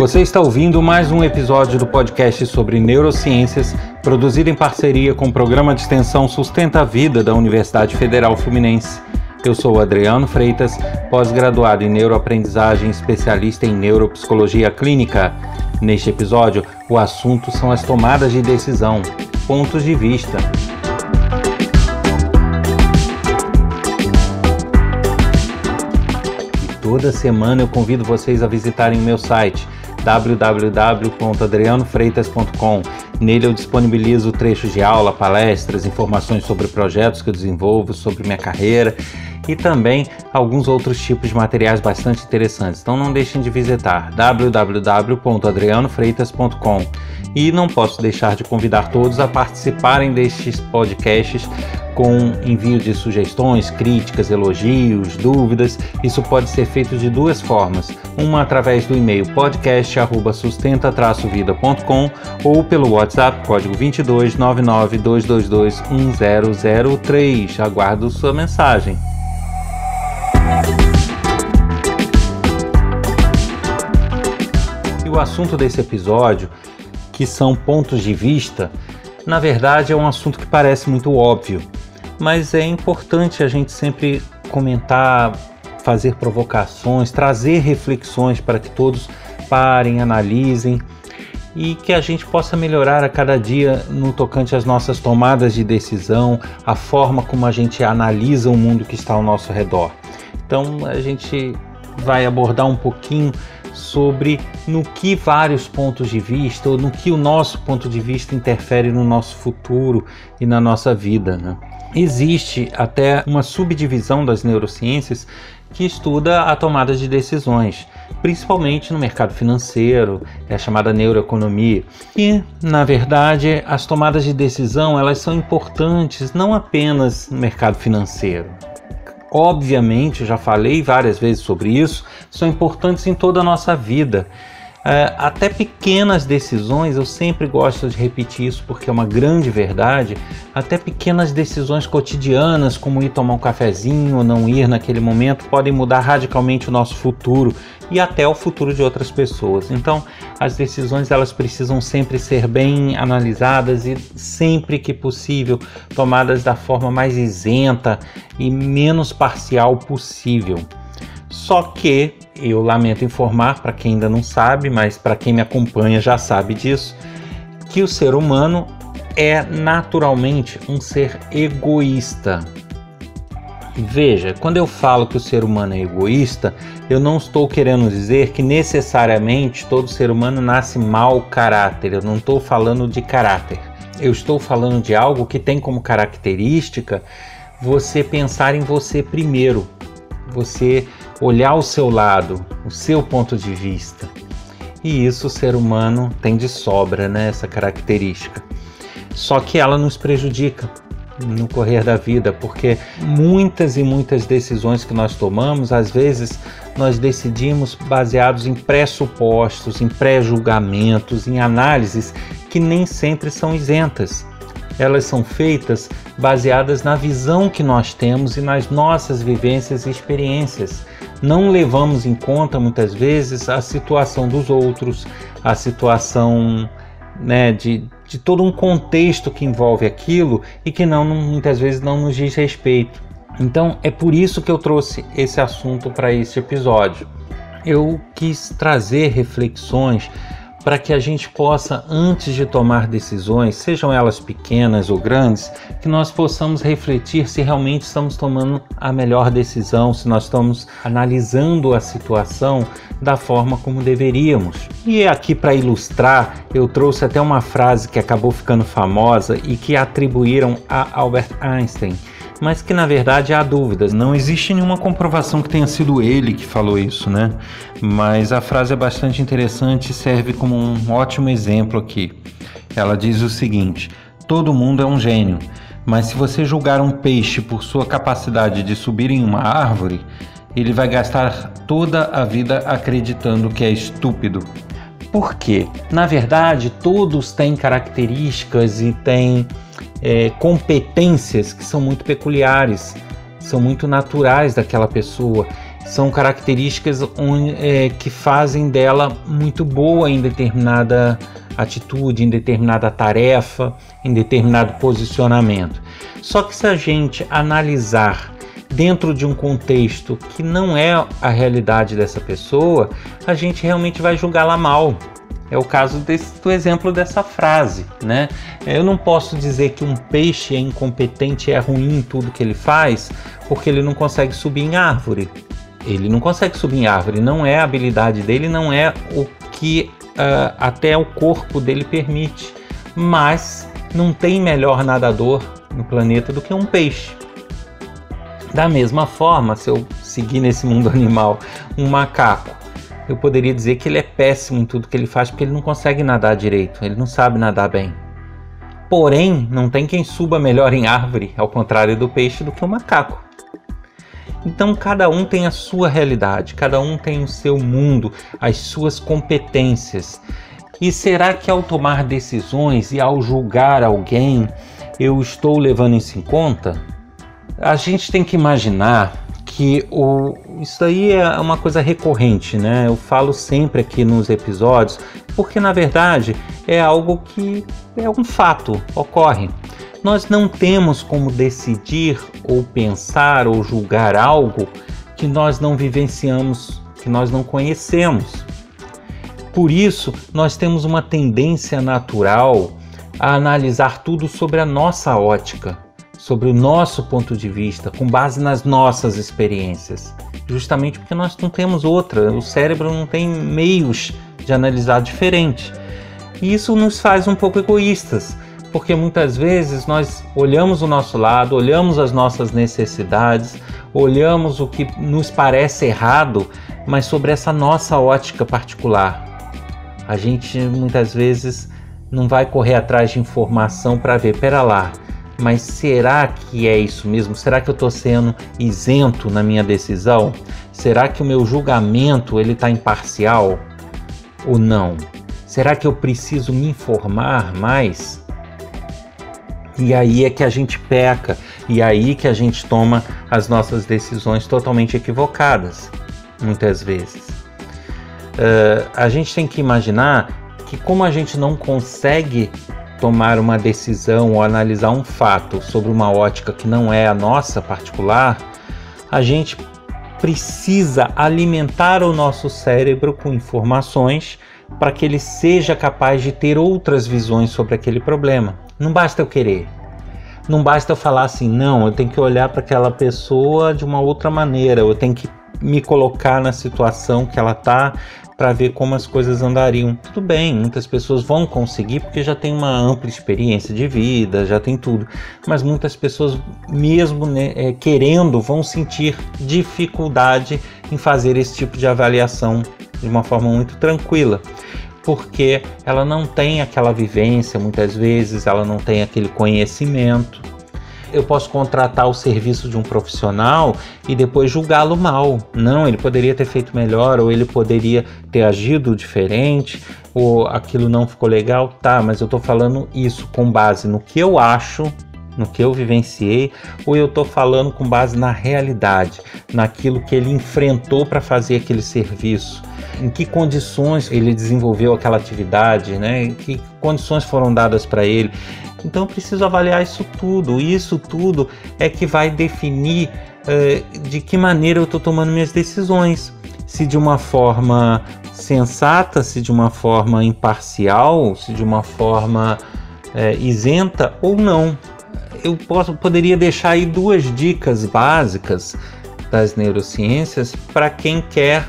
Você está ouvindo mais um episódio do podcast sobre neurociências, produzido em parceria com o programa de extensão Sustenta a Vida da Universidade Federal Fluminense. Eu sou Adriano Freitas, pós-graduado em neuroaprendizagem, especialista em neuropsicologia clínica. Neste episódio, o assunto são as tomadas de decisão, pontos de vista. E toda semana eu convido vocês a visitarem meu site www.adrianofreitas.com. Nele eu disponibilizo trechos de aula, palestras, informações sobre projetos que eu desenvolvo, sobre minha carreira e também alguns outros tipos de materiais bastante interessantes. Então não deixem de visitar www.adrianofreitas.com. E não posso deixar de convidar todos a participarem destes podcasts com envio de sugestões, críticas, elogios, dúvidas. Isso pode ser feito de duas formas: uma através do e-mail podcast@sustenta-vida.com ou pelo WhatsApp código 22 99 222 1003. Aguardo sua mensagem. E o assunto desse episódio, que são pontos de vista, na verdade é um assunto que parece muito óbvio, mas é importante a gente sempre comentar, fazer provocações, trazer reflexões para que todos parem, analisem e que a gente possa melhorar a cada dia no tocante às nossas tomadas de decisão, a forma como a gente analisa o mundo que está ao nosso redor. Então a gente vai abordar um pouquinho sobre no que vários pontos de vista ou no que o nosso ponto de vista interfere no nosso futuro e na nossa vida. Né? Existe até uma subdivisão das neurociências que estuda a tomada de decisões, principalmente no mercado financeiro, é a chamada neuroeconomia. E, na verdade, as tomadas de decisão elas são importantes não apenas no mercado financeiro. Obviamente, já falei várias vezes sobre isso, são importantes em toda a nossa vida. É, até pequenas decisões, eu sempre gosto de repetir isso porque é uma grande verdade. Até pequenas decisões cotidianas, como ir tomar um cafezinho ou não ir naquele momento, podem mudar radicalmente o nosso futuro e até o futuro de outras pessoas. Então, as decisões elas precisam sempre ser bem analisadas e sempre que possível tomadas da forma mais isenta e menos parcial possível. Só que eu lamento informar para quem ainda não sabe, mas para quem me acompanha já sabe disso, que o ser humano é naturalmente um ser egoísta. Veja, quando eu falo que o ser humano é egoísta, eu não estou querendo dizer que necessariamente todo ser humano nasce mau caráter. Eu não estou falando de caráter. Eu estou falando de algo que tem como característica você pensar em você primeiro, você olhar o seu lado, o seu ponto de vista. E isso o ser humano tem de sobra, né, essa característica. Só que ela nos prejudica no correr da vida, porque muitas e muitas decisões que nós tomamos, às vezes nós decidimos baseados em pressupostos, em pré-julgamentos, em análises que nem sempre são isentas. Elas são feitas baseadas na visão que nós temos e nas nossas vivências e experiências não levamos em conta muitas vezes a situação dos outros, a situação né, de, de todo um contexto que envolve aquilo e que não muitas vezes não nos diz respeito. Então é por isso que eu trouxe esse assunto para este episódio. Eu quis trazer reflexões para que a gente possa, antes de tomar decisões, sejam elas pequenas ou grandes, que nós possamos refletir se realmente estamos tomando a melhor decisão, se nós estamos analisando a situação da forma como deveríamos. E aqui para ilustrar, eu trouxe até uma frase que acabou ficando famosa e que atribuíram a Albert Einstein mas que na verdade há dúvidas. Não existe nenhuma comprovação que tenha sido ele que falou isso, né? Mas a frase é bastante interessante e serve como um ótimo exemplo aqui. Ela diz o seguinte: todo mundo é um gênio, mas se você julgar um peixe por sua capacidade de subir em uma árvore, ele vai gastar toda a vida acreditando que é estúpido. Por quê? Na verdade, todos têm características e têm é, competências que são muito peculiares, são muito naturais daquela pessoa. são características onde, é, que fazem dela muito boa em determinada atitude, em determinada tarefa, em determinado posicionamento. Só que se a gente analisar dentro de um contexto que não é a realidade dessa pessoa, a gente realmente vai julgá-la mal. É o caso desse, do exemplo dessa frase, né? Eu não posso dizer que um peixe é incompetente é ruim em tudo que ele faz, porque ele não consegue subir em árvore. Ele não consegue subir em árvore, não é a habilidade dele, não é o que uh, até o corpo dele permite. Mas não tem melhor nadador no planeta do que um peixe. Da mesma forma, se eu seguir nesse mundo animal, um macaco, eu poderia dizer que ele é péssimo em tudo que ele faz porque ele não consegue nadar direito, ele não sabe nadar bem. Porém, não tem quem suba melhor em árvore, ao contrário do peixe, do que o macaco. Então, cada um tem a sua realidade, cada um tem o seu mundo, as suas competências. E será que ao tomar decisões e ao julgar alguém, eu estou levando isso em conta? A gente tem que imaginar que o, isso aí é uma coisa recorrente, né? Eu falo sempre aqui nos episódios, porque na verdade é algo que é um fato, ocorre. Nós não temos como decidir ou pensar ou julgar algo que nós não vivenciamos, que nós não conhecemos. Por isso, nós temos uma tendência natural a analisar tudo sobre a nossa ótica sobre o nosso ponto de vista, com base nas nossas experiências. Justamente porque nós não temos outra, o cérebro não tem meios de analisar diferente. E isso nos faz um pouco egoístas, porque muitas vezes nós olhamos o nosso lado, olhamos as nossas necessidades, olhamos o que nos parece errado, mas sobre essa nossa ótica particular. A gente muitas vezes não vai correr atrás de informação para ver, pera lá, mas será que é isso mesmo? Será que eu estou sendo isento na minha decisão? Será que o meu julgamento ele está imparcial ou não? Será que eu preciso me informar mais? E aí é que a gente peca, e aí que a gente toma as nossas decisões totalmente equivocadas, muitas vezes. Uh, a gente tem que imaginar que, como a gente não consegue tomar uma decisão ou analisar um fato sobre uma ótica que não é a nossa particular, a gente precisa alimentar o nosso cérebro com informações para que ele seja capaz de ter outras visões sobre aquele problema. Não basta eu querer. Não basta eu falar assim, não, eu tenho que olhar para aquela pessoa de uma outra maneira, eu tenho que me colocar na situação que ela está para ver como as coisas andariam. Tudo bem, muitas pessoas vão conseguir porque já tem uma ampla experiência de vida, já tem tudo. Mas muitas pessoas, mesmo né, é, querendo, vão sentir dificuldade em fazer esse tipo de avaliação de uma forma muito tranquila porque ela não tem aquela vivência, muitas vezes ela não tem aquele conhecimento eu posso contratar o serviço de um profissional e depois julgá-lo mal. Não, ele poderia ter feito melhor, ou ele poderia ter agido diferente, ou aquilo não ficou legal. Tá, mas eu estou falando isso com base no que eu acho no que eu vivenciei, ou eu estou falando com base na realidade, naquilo que ele enfrentou para fazer aquele serviço, em que condições ele desenvolveu aquela atividade, né? Em que condições foram dadas para ele. Então eu preciso avaliar isso tudo. E isso tudo é que vai definir uh, de que maneira eu estou tomando minhas decisões. Se de uma forma sensata, se de uma forma imparcial, se de uma forma uh, isenta ou não. Eu posso, poderia deixar aí duas dicas básicas das neurociências para quem quer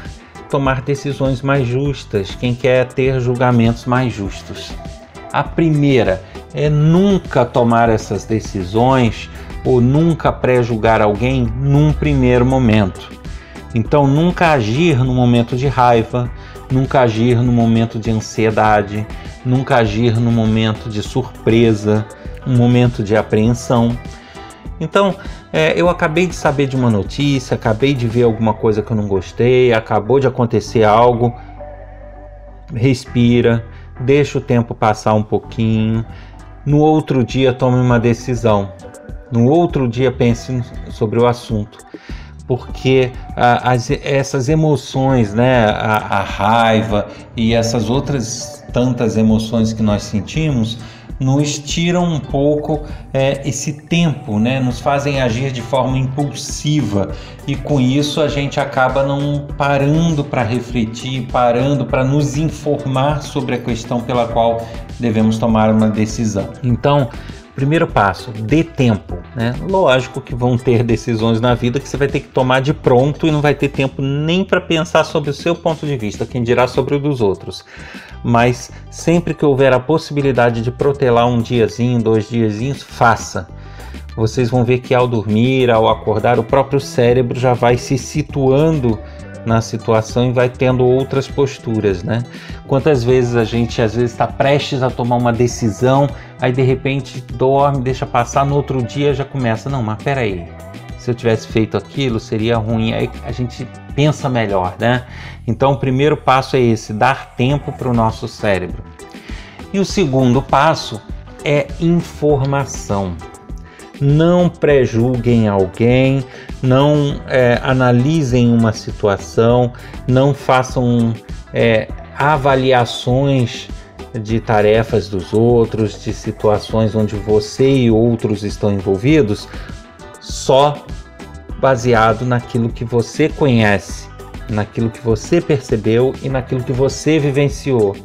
tomar decisões mais justas, quem quer ter julgamentos mais justos. A primeira é nunca tomar essas decisões ou nunca pré-julgar alguém num primeiro momento. Então, nunca agir no momento de raiva, nunca agir no momento de ansiedade, nunca agir no momento de surpresa, um momento de apreensão. Então, é, eu acabei de saber de uma notícia, acabei de ver alguma coisa que eu não gostei, acabou de acontecer algo. Respira, deixa o tempo passar um pouquinho, no outro dia tome uma decisão, no outro dia pense sobre o assunto, porque a, as, essas emoções, né, a, a raiva e essas outras tantas emoções que nós sentimos, nos tiram um pouco é, esse tempo, né? nos fazem agir de forma impulsiva e com isso a gente acaba não parando para refletir, parando para nos informar sobre a questão pela qual devemos tomar uma decisão. Então, Primeiro passo, dê tempo. Né? Lógico que vão ter decisões na vida que você vai ter que tomar de pronto e não vai ter tempo nem para pensar sobre o seu ponto de vista, quem dirá sobre o dos outros. Mas sempre que houver a possibilidade de protelar um diazinho, dois diazinhos, faça. Vocês vão ver que ao dormir, ao acordar, o próprio cérebro já vai se situando na situação e vai tendo outras posturas, né? Quantas vezes a gente às vezes está prestes a tomar uma decisão, aí de repente dorme, deixa passar, no outro dia já começa, não, mas peraí, se eu tivesse feito aquilo seria ruim, aí a gente pensa melhor, né? Então o primeiro passo é esse, dar tempo para o nosso cérebro. E o segundo passo é informação não prejulguem alguém, não é, analisem uma situação, não façam é, avaliações de tarefas dos outros, de situações onde você e outros estão envolvidos, só baseado naquilo que você conhece, naquilo que você percebeu e naquilo que você vivenciou.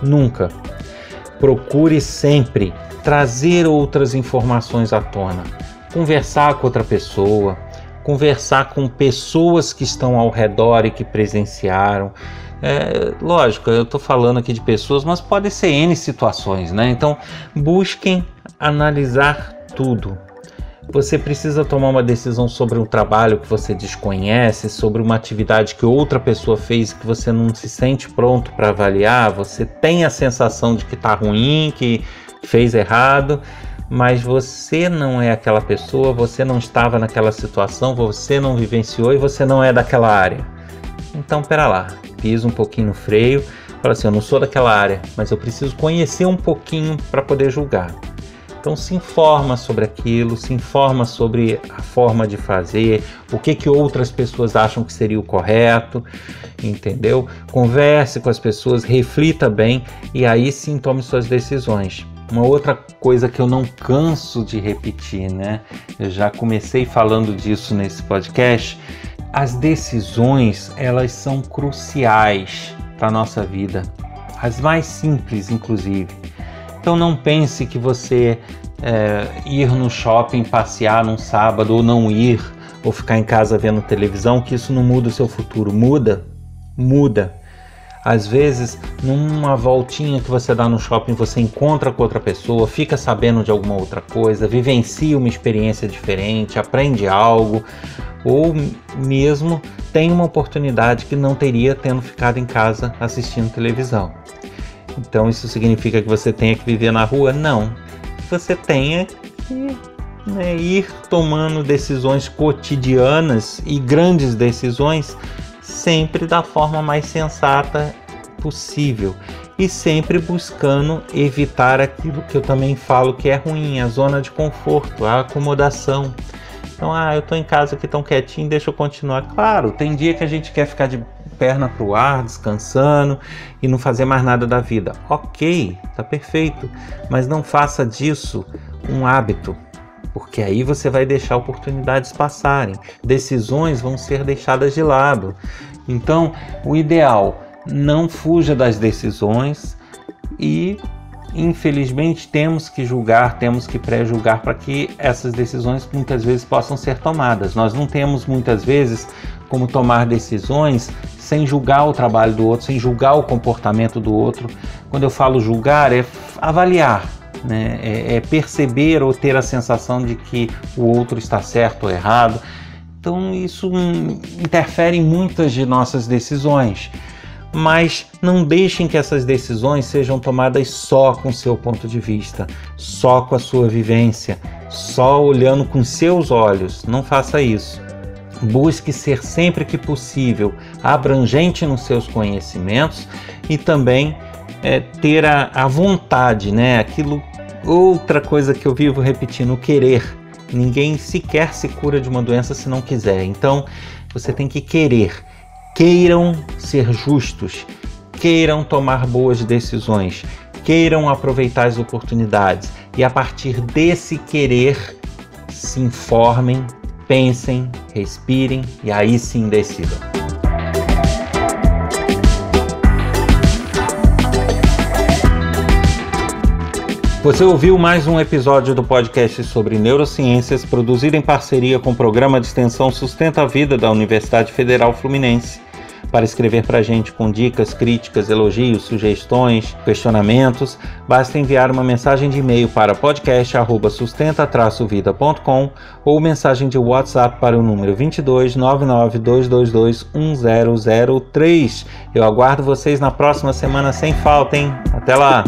Nunca. Procure sempre trazer outras informações à tona, conversar com outra pessoa, conversar com pessoas que estão ao redor e que presenciaram. É, lógico, eu estou falando aqui de pessoas, mas pode ser N situações, né? Então, busquem analisar tudo. Você precisa tomar uma decisão sobre um trabalho que você desconhece, sobre uma atividade que outra pessoa fez que você não se sente pronto para avaliar, você tem a sensação de que está ruim, que fez errado, mas você não é aquela pessoa, você não estava naquela situação, você não vivenciou e você não é daquela área. Então, pera lá, pisa um pouquinho no freio, fala assim: eu não sou daquela área, mas eu preciso conhecer um pouquinho para poder julgar. Então se informa sobre aquilo, se informa sobre a forma de fazer, o que que outras pessoas acham que seria o correto, entendeu? Converse com as pessoas, reflita bem e aí sim tome suas decisões. Uma outra coisa que eu não canso de repetir, né? Eu já comecei falando disso nesse podcast. As decisões, elas são cruciais para nossa vida. As mais simples, inclusive. Então não pense que você é, ir no shopping passear num sábado ou não ir ou ficar em casa vendo televisão, que isso não muda o seu futuro. Muda, muda. Às vezes, numa voltinha que você dá no shopping, você encontra com outra pessoa, fica sabendo de alguma outra coisa, vivencia uma experiência diferente, aprende algo, ou mesmo tem uma oportunidade que não teria tendo ficado em casa assistindo televisão. Então, isso significa que você tenha que viver na rua? Não. Você tenha que né, ir tomando decisões cotidianas e grandes decisões sempre da forma mais sensata possível e sempre buscando evitar aquilo que eu também falo que é ruim, a zona de conforto, a acomodação. Então, ah, eu estou em casa aqui tão quietinho, deixa eu continuar. Claro, tem dia que a gente quer ficar de perna para o ar, descansando e não fazer mais nada da vida. Ok, tá perfeito, mas não faça disso um hábito porque aí você vai deixar oportunidades passarem, decisões vão ser deixadas de lado. Então, o ideal, não fuja das decisões e infelizmente temos que julgar, temos que pré-julgar para que essas decisões muitas vezes possam ser tomadas. Nós não temos muitas vezes como tomar decisões sem julgar o trabalho do outro, sem julgar o comportamento do outro. Quando eu falo julgar, é avaliar, né? é, é perceber ou ter a sensação de que o outro está certo ou errado. Então isso interfere em muitas de nossas decisões. Mas não deixem que essas decisões sejam tomadas só com seu ponto de vista, só com a sua vivência, só olhando com seus olhos. Não faça isso. Busque ser sempre que possível abrangente nos seus conhecimentos e também é, ter a, a vontade, né? Aquilo Outra coisa que eu vivo repetindo, o querer. Ninguém sequer se cura de uma doença se não quiser. Então, você tem que querer. Queiram ser justos, queiram tomar boas decisões, queiram aproveitar as oportunidades e a partir desse querer se informem, pensem, respirem e aí sim decidam. Você ouviu mais um episódio do podcast sobre neurociências, produzido em parceria com o programa de extensão Sustenta a Vida da Universidade Federal Fluminense. Para escrever para a gente com dicas, críticas, elogios, sugestões, questionamentos, basta enviar uma mensagem de e-mail para podcast@sustenta-vida.com ou mensagem de WhatsApp para o número 22 22222 1003. Eu aguardo vocês na próxima semana sem falta, hein? Até lá.